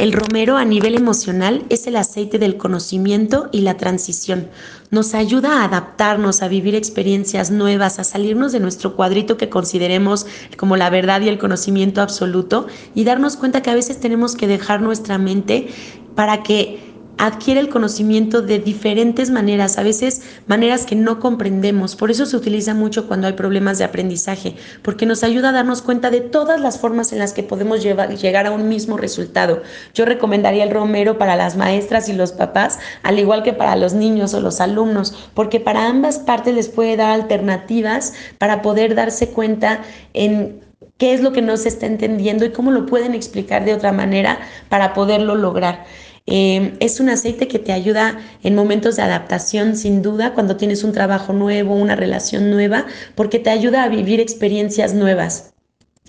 El romero a nivel emocional es el aceite del conocimiento y la transición. Nos ayuda a adaptarnos, a vivir experiencias nuevas, a salirnos de nuestro cuadrito que consideremos como la verdad y el conocimiento absoluto y darnos cuenta que a veces tenemos que dejar nuestra mente para que adquiere el conocimiento de diferentes maneras, a veces maneras que no comprendemos. Por eso se utiliza mucho cuando hay problemas de aprendizaje, porque nos ayuda a darnos cuenta de todas las formas en las que podemos llegar a un mismo resultado. Yo recomendaría el romero para las maestras y los papás, al igual que para los niños o los alumnos, porque para ambas partes les puede dar alternativas para poder darse cuenta en qué es lo que no se está entendiendo y cómo lo pueden explicar de otra manera para poderlo lograr. Em, es un aceite que te ayuda en momentos de adaptación, sin duda, cuando tienes un trabajo nuevo, una relación nueva, porque te ayuda a vivir experiencias nuevas.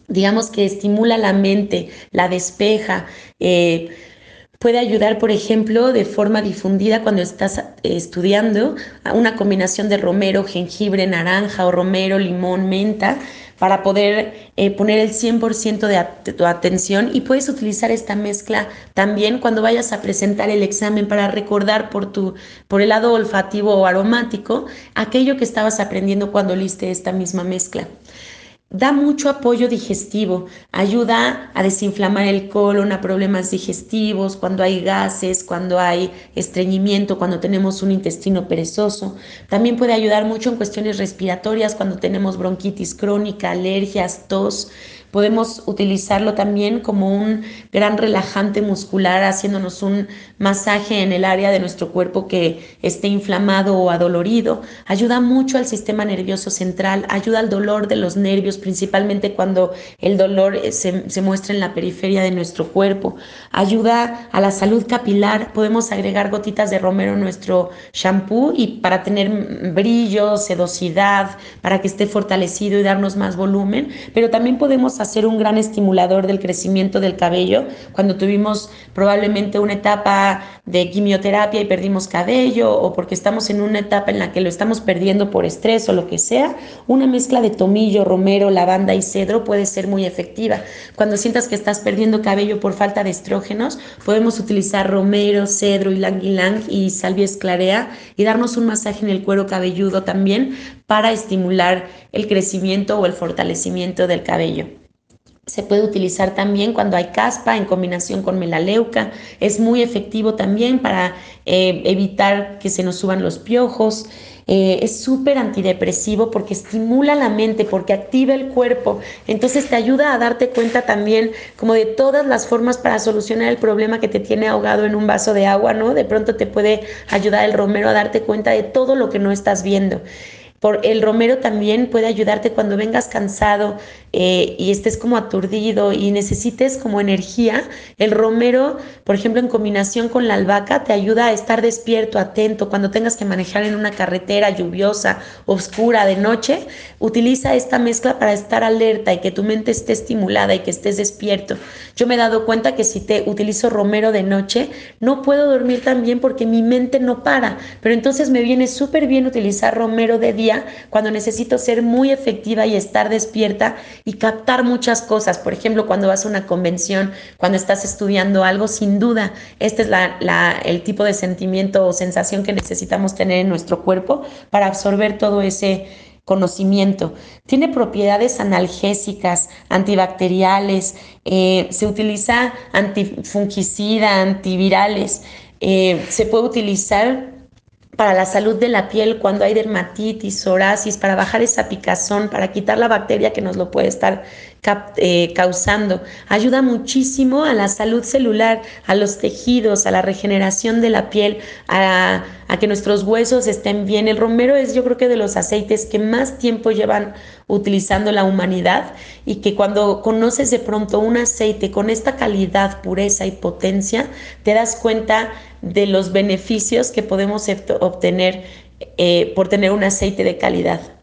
Digamos que estimula la mente, la despeja. Eh, puede ayudar, por ejemplo, de forma difundida cuando estás estudiando una combinación de romero, jengibre, naranja o romero, limón, menta para poder eh, poner el 100% de, tu atención y puedes utilizar esta mezcla también cuando vayas a presentar el examen para recordar por, tu, por el lado olfativo o aromático aquello que estabas aprendiendo cuando liste esta misma mezcla. Da mucho apoyo digestivo, ayuda a desinflamar el colon, a problemas digestivos, cuando hay gases, cuando hay estreñimiento, cuando tenemos un intestino perezoso. También puede ayudar mucho en cuestiones respiratorias, cuando tenemos bronquitis crónica, alergias, tos. Podemos utilizarlo también como un gran relajante muscular, haciéndonos un masaje en el área de nuestro cuerpo que esté inflamado o adolorido. Ayuda mucho al sistema nervioso central, ayuda al dolor de los nervios, principalmente cuando el dolor eh, se, muestra en la periferia de nuestro cuerpo. Ayuda a la salud capilar. Podemos agregar gotitas de romero en nuestro shampoo y para tener brillo, sedosidad, para que esté fortalecido y darnos más volumen. Pero también podemos ser un gran estimulador del crecimiento del cabello. Cuando tuvimos probablemente una etapa de quimioterapia y perdimos cabello o porque estamos en una etapa en la que lo estamos perdiendo por estrés o lo que sea, una mezcla de tomillo, romero, lavanda y cedro puede ser muy efectiva. Cuando sientas que estás perdiendo cabello por falta de estrógenos, podemos utilizar romero, cedro, y ylang y salvia esclarea y darnos un masaje en el cuero cabelludo también para estimular el crecimiento o el fortalecimiento del cabello. Se puede utilizar también cuando hay caspa en combinación con melaleuca. Es muy efectivo también para eh, evitar que se nos suban los piojos. Eh, es súper antidepresivo porque estimula la mente, porque activa el cuerpo. Entonces te ayuda a darte cuenta también como de todas las formas para solucionar el problema que te tiene ahogado en un vaso de agua, ¿no? De pronto te puede ayudar el romero a darte cuenta de todo lo que no estás viendo. Por el romero también puede ayudarte cuando vengas cansado eh, y estés como aturdido y necesites como energía. El romero, por ejemplo, en combinación con la albahaca, te ayuda a estar despierto, atento. Cuando tengas que manejar en una carretera lluviosa, oscura, de noche, utiliza esta mezcla para estar alerta y que tu mente esté estimulada y que estés despierto. Yo me he dado cuenta que si te utilizo romero de noche, no puedo dormir tan bien porque mi mente no para. Pero entonces me viene súper bien utilizar romero de día cuando necesito ser muy efectiva y estar despierta y captar muchas cosas. Por ejemplo, cuando vas a una convención, cuando estás estudiando algo, sin duda, este es el tipo de sentimiento o sensación que necesitamos tener en nuestro cuerpo para absorber todo ese conocimiento. Tiene propiedades analgésicas, antibacteriales, eh, se utiliza antifungicida, antivirales, eh, se puede utilizar para la salud de la piel cuando hay dermatitis, psoriasis, para bajar esa picazón, para quitar la bacteria que nos lo puede estar eh, causando. Ayuda muchísimo a la salud celular, a los tejidos, a la regeneración de la piel, a, que nuestros huesos estén bien. El romero es yo creo que de los aceites que más tiempo llevan utilizando la humanidad y que cuando conoces de pronto un aceite con esta calidad, pureza y potencia, te das cuenta de los beneficios que podemos obtener eh, por tener un aceite de calidad.